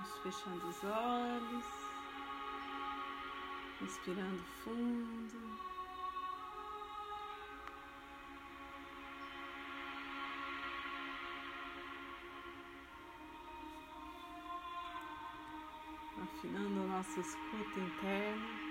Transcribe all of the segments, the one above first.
Vamos fechando os olhos, respirando fundo. Afinando a nossa escuta interna.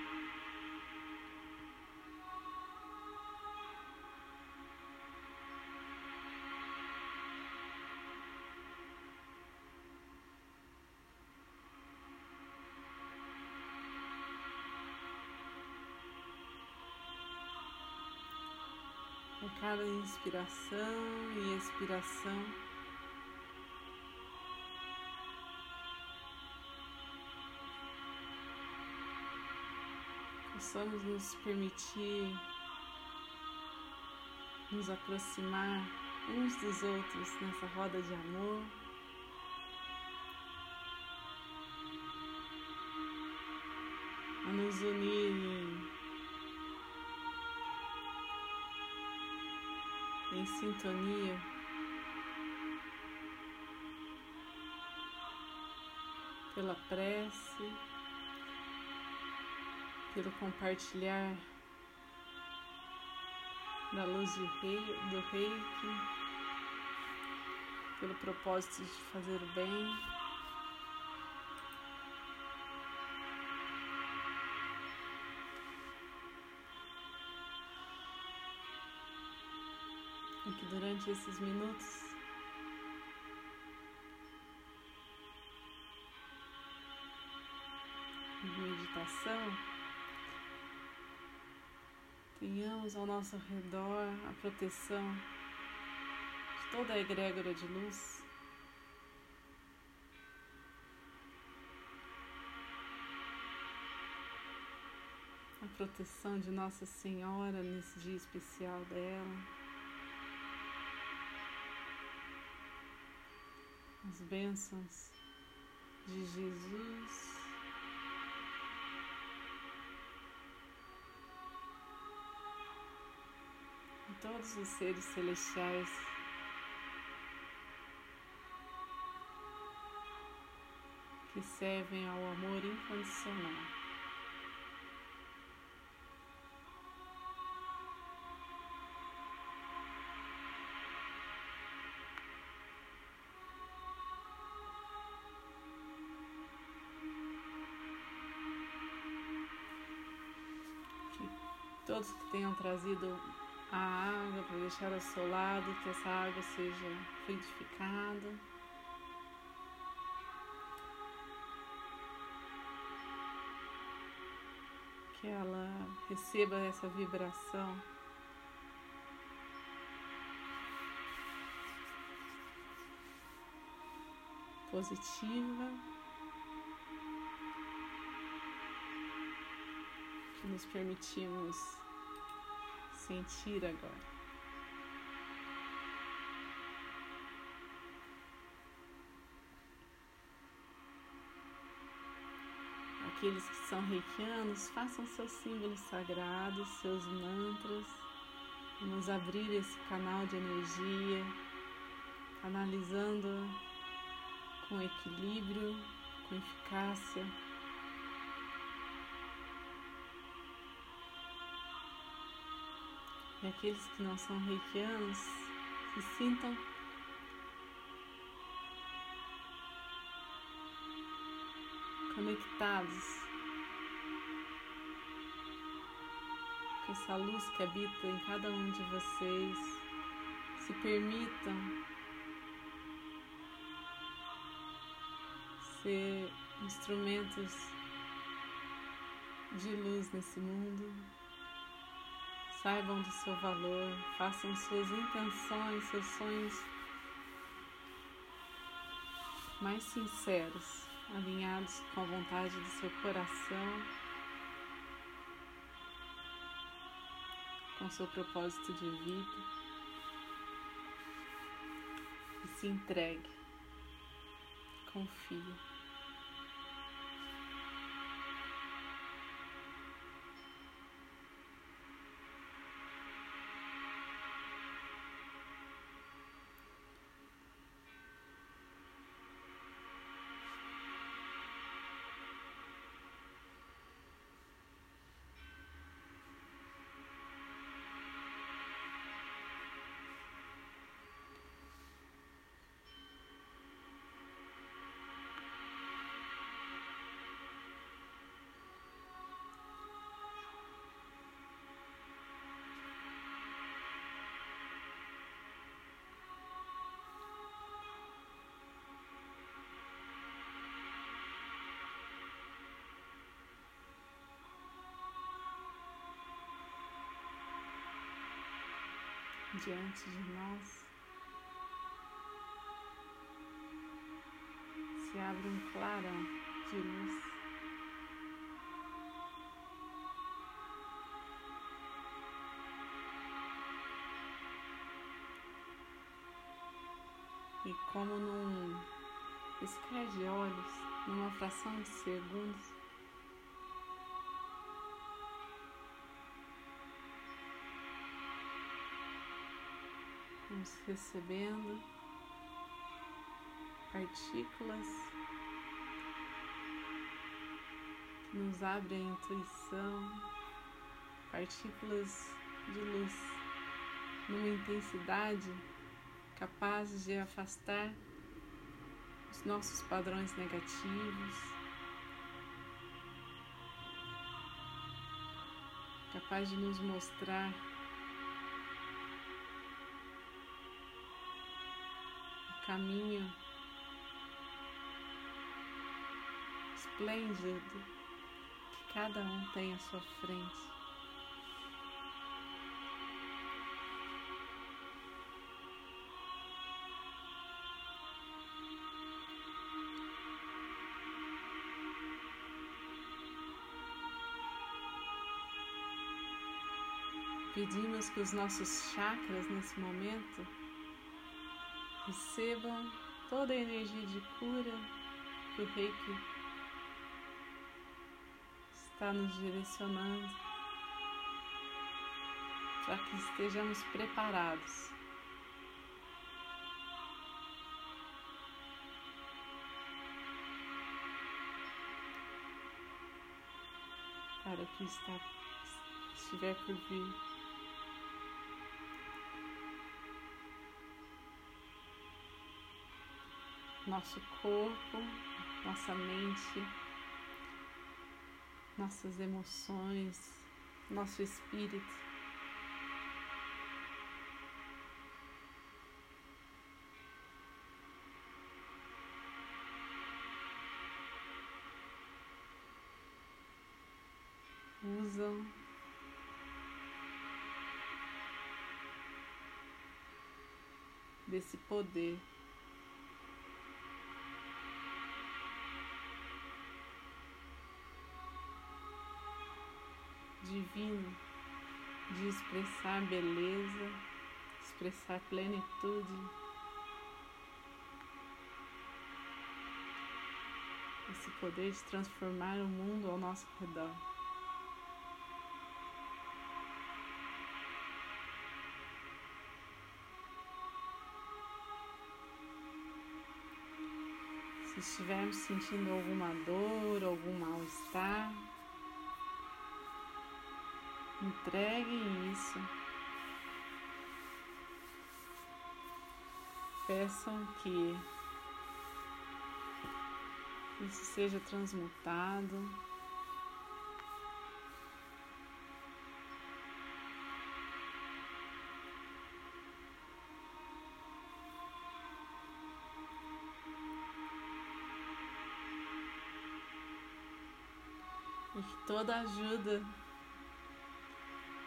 Cada inspiração e expiração, possamos nos permitir nos aproximar uns dos outros nessa roda de amor. A nos unir em sintonia. Pela prece, pelo compartilhar da luz rei, do reiki, pelo propósito de fazer o bem. Durante esses minutos de meditação tenhamos ao nosso redor a proteção de toda a egrégora de luz. A proteção de Nossa Senhora nesse dia especial dela. As bênçãos de Jesus. E todos os seres celestiais que servem ao amor incondicional. Tenham trazido a água para deixar ao seu lado, que essa água seja fluidificada. Que ela receba essa vibração. Positiva. Que nos permitimos sentir agora. Aqueles que são reikianos, façam seus símbolos sagrados, seus mantras. Vamos abrir esse canal de energia, canalizando com equilíbrio, com eficácia. E aqueles que não são reikianos se sintam conectados com essa luz que habita em cada um de vocês. Se permitam ser instrumentos de luz nesse mundo. Saibam do seu valor, façam suas intenções, seus sonhos mais sinceros, alinhados com a vontade do seu coração, com seu propósito de vida. E se entregue, confie. Diante de nós. Se abre um clarão de luz. E como num piscar de olhos, numa fração de segundos, vamos recebendo partículas que nos abrem a intuição, partículas de luz numa intensidade capazes de afastar os nossos padrões negativos, capaz de nos mostrar caminho esplêndido que cada um tem à sua frente. Pedimos que os nossos chakras nesse momento recebam toda a energia de cura que o Reiki está nos direcionando para que estejamos preparados. Para o que está, estiver por vir. Nosso corpo, nossa mente, nossas emoções, nosso espírito. Usam desse poder divino de expressar beleza, expressar plenitude. Esse poder de transformar o mundo ao nosso redor. Se estivermos sentindo alguma dor, algum mal-estar, Entreguem isso. Peçam que isso seja transmutado. E que toda ajuda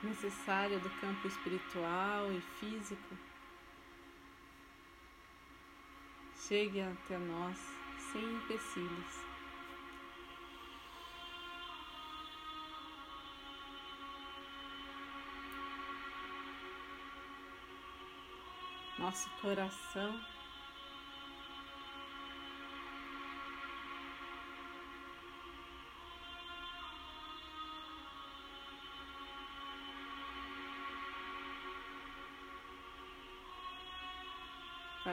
necessária do campo espiritual e físico chegue até nós sem empecilhos. Nosso coração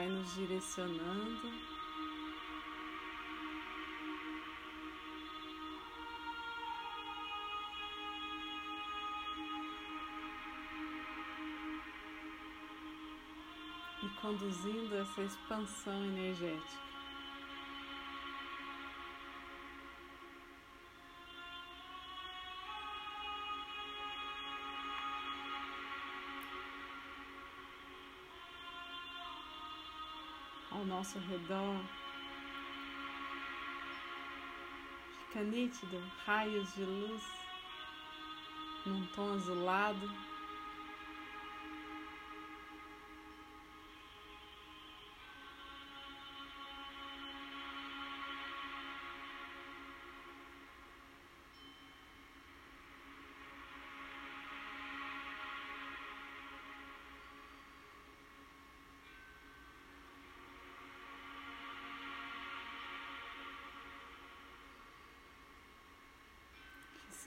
vai nos direcionando. E conduzindo essa expansão energética. Ao nosso redor. Fica nítido raios de luz num tom azulado.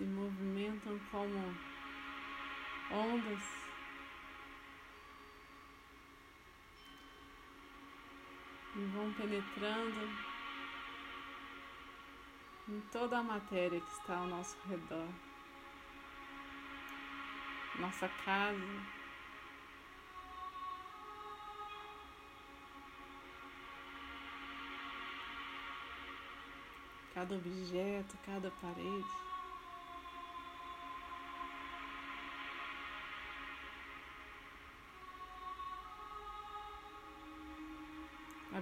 Se movimentam como ondas. E vão penetrando em toda a matéria que está ao nosso redor. Nossa casa, cada objeto, cada parede.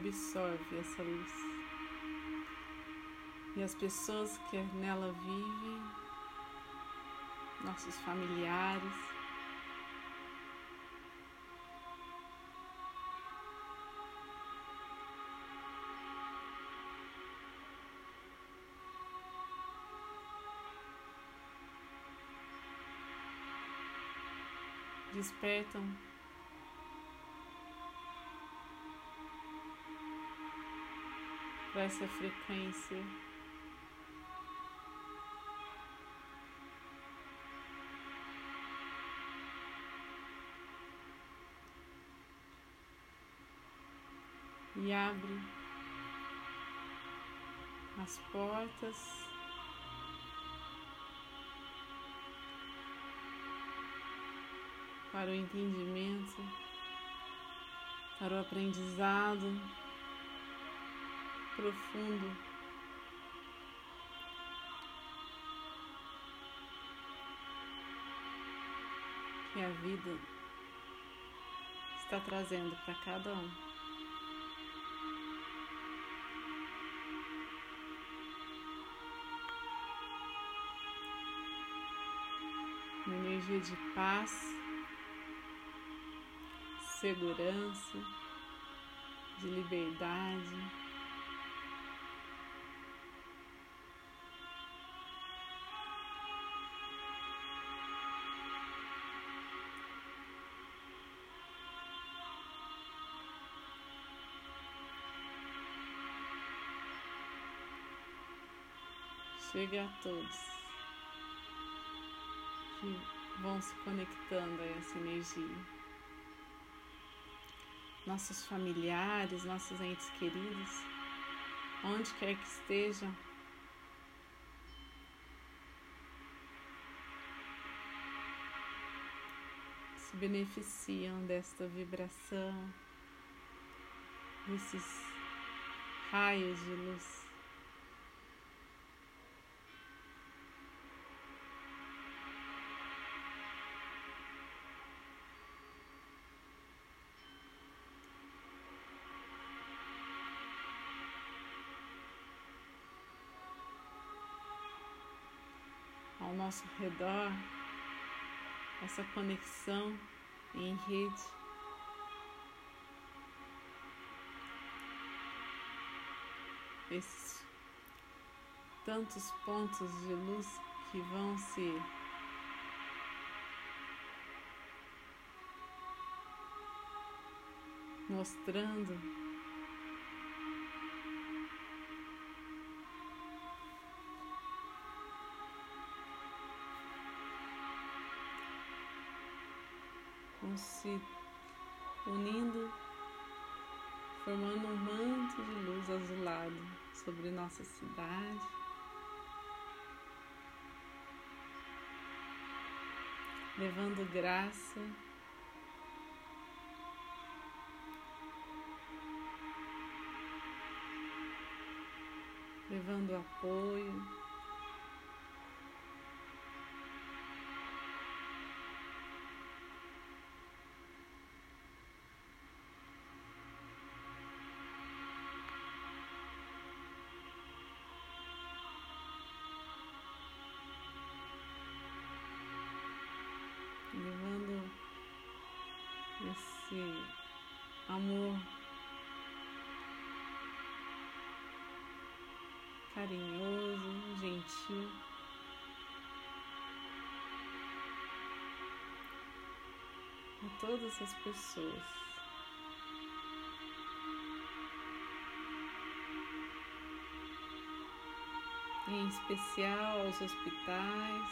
Absorve essa luz. E as pessoas que nela vivem, nossos familiares, despertam essa frequência. E abre as portas para o entendimento, para o aprendizado profundo. Que a vida está trazendo para cada um. Uma energia de paz segurança, de liberdade. Chega a todos que vão se conectando a essa energia nossos familiares, nossos entes queridos, onde quer que estejam. Se beneficiam desta vibração, desses raios de luz. Nosso redor, essa conexão em rede. Esses tantos pontos de luz que vão se mostrando vão se unindo, formando um manto de luz azulado sobre nossa cidade. Levando graça, levando apoio. Esse amor carinhoso, gentil. A todas as pessoas. em especial aos hospitais,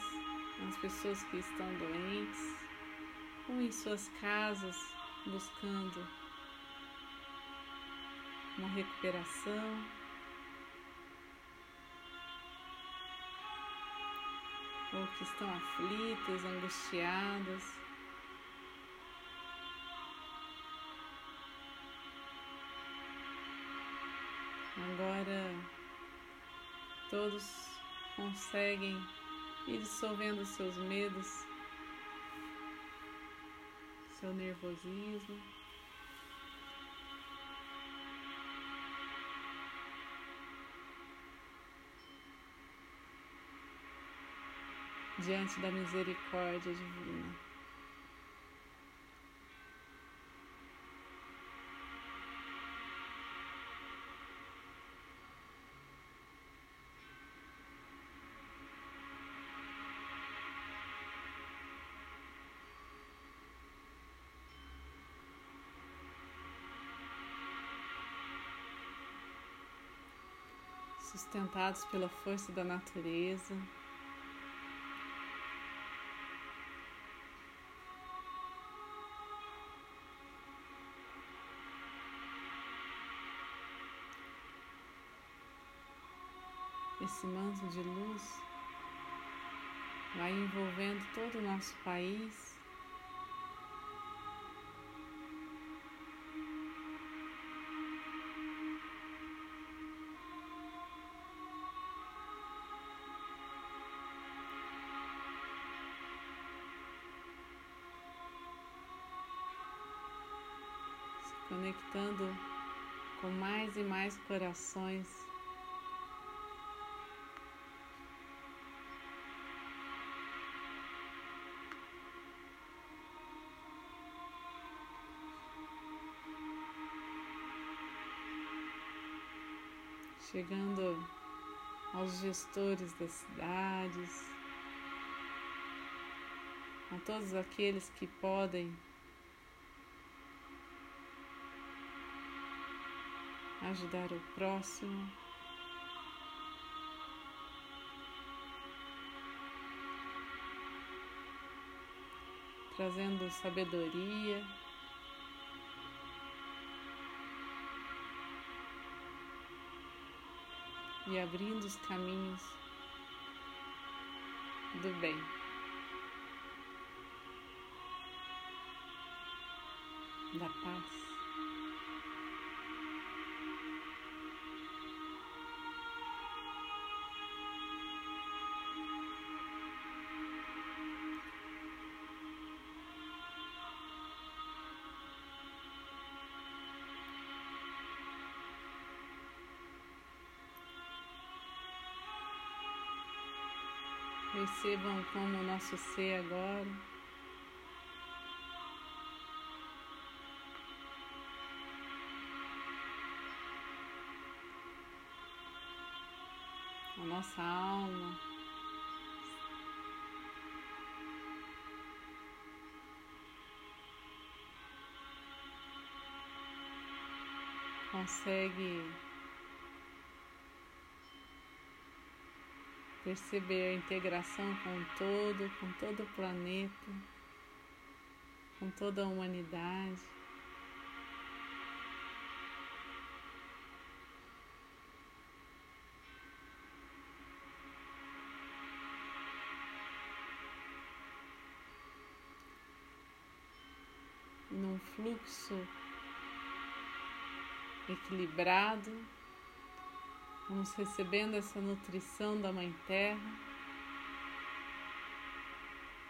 às pessoas que estão doentes, ou em suas casas buscando uma recuperação. Ou que estão aflitas, angustiadas. Agora todos conseguem ir dissolvendo seus medos, seu nervosismo. Diante da misericórdia divina. Sustentados pela força da natureza. Esse manto de luz vai envolvendo todo o nosso país. E mais corações. Chegando aos gestores das cidades, a todos aqueles que podem ajudar o próximo. Trazendo sabedoria. E abrindo os caminhos do bem. Da paz. Percebam como o nosso ser agora. A nossa alma. Consegue perceber a integração com todo, com todo o planeta, com toda a humanidade. Num fluxo equilibrado Vamos recebendo essa nutrição da Mãe Terra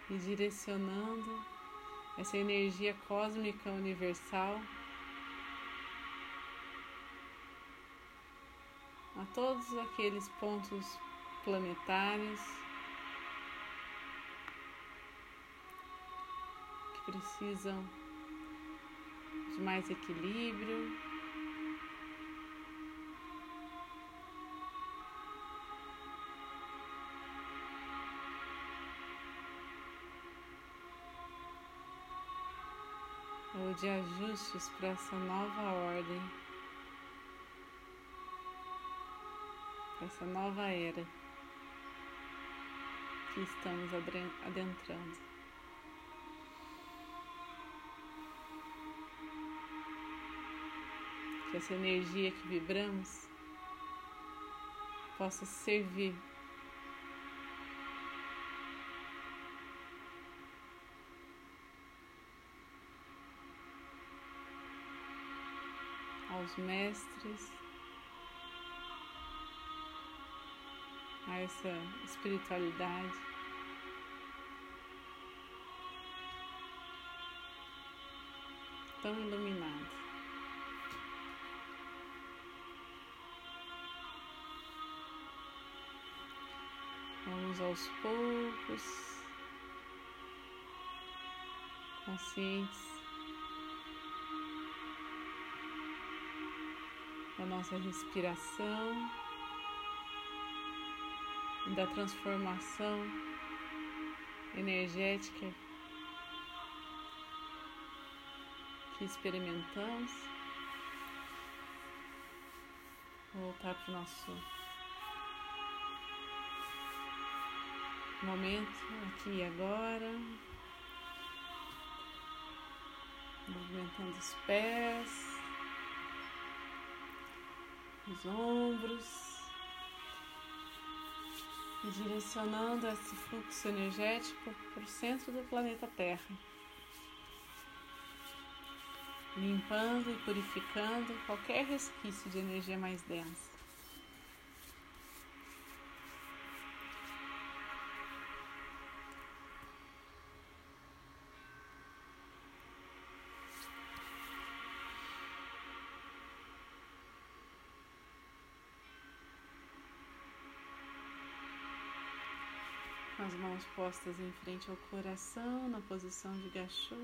e direcionando essa energia cósmica universal a todos aqueles pontos planetários que precisam de mais equilíbrio. De ajustes para essa nova ordem, para essa nova era. que estamos adentrando. Que essa energia que vibramos possa servir aos mestres, a essa espiritualidade. Tão iluminada. Vamos aos poucos, conscientes da nossa respiração e da transformação energética que experimentamos. Voltar para o nosso momento aqui e agora. Movimentando os pés os ombros e direcionando esse fluxo energético para o centro do planeta Terra, limpando e purificando qualquer resquício de energia mais densa. Mãos postas em frente ao coração, na posição de gachô.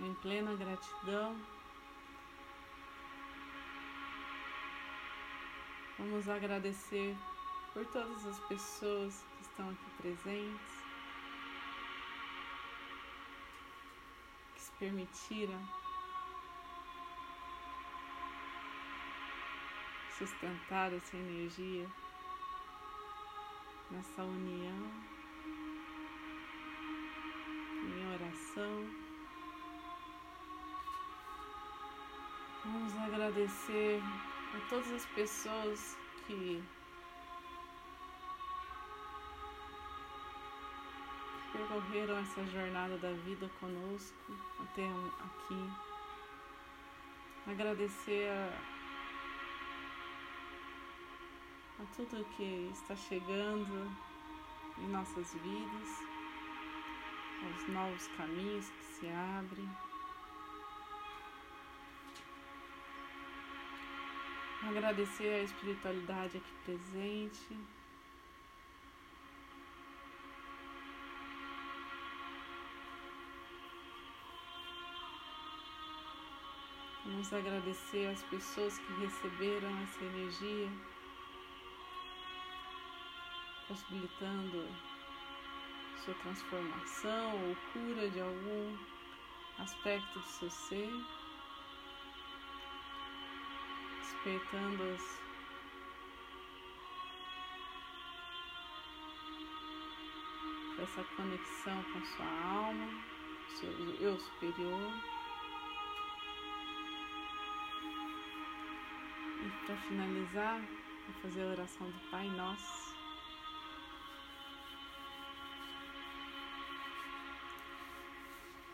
Em plena gratidão. Vamos agradecer por todas as pessoas que estão aqui presentes, que se permitiram sustentar essa energia nessa união em oração. Vamos agradecer a todas as pessoas que percorreram essa jornada da vida conosco até aqui. Agradecer a a tudo que está chegando em nossas vidas, aos novos caminhos que se abrem. Agradecer a espiritualidade aqui presente. Vamos agradecer as pessoas que receberam essa energia possibilitando sua transformação ou cura de algum aspecto do seu ser, despertando as essa conexão com sua alma, seu eu superior. E para finalizar, vou fazer a oração do Pai Nosso.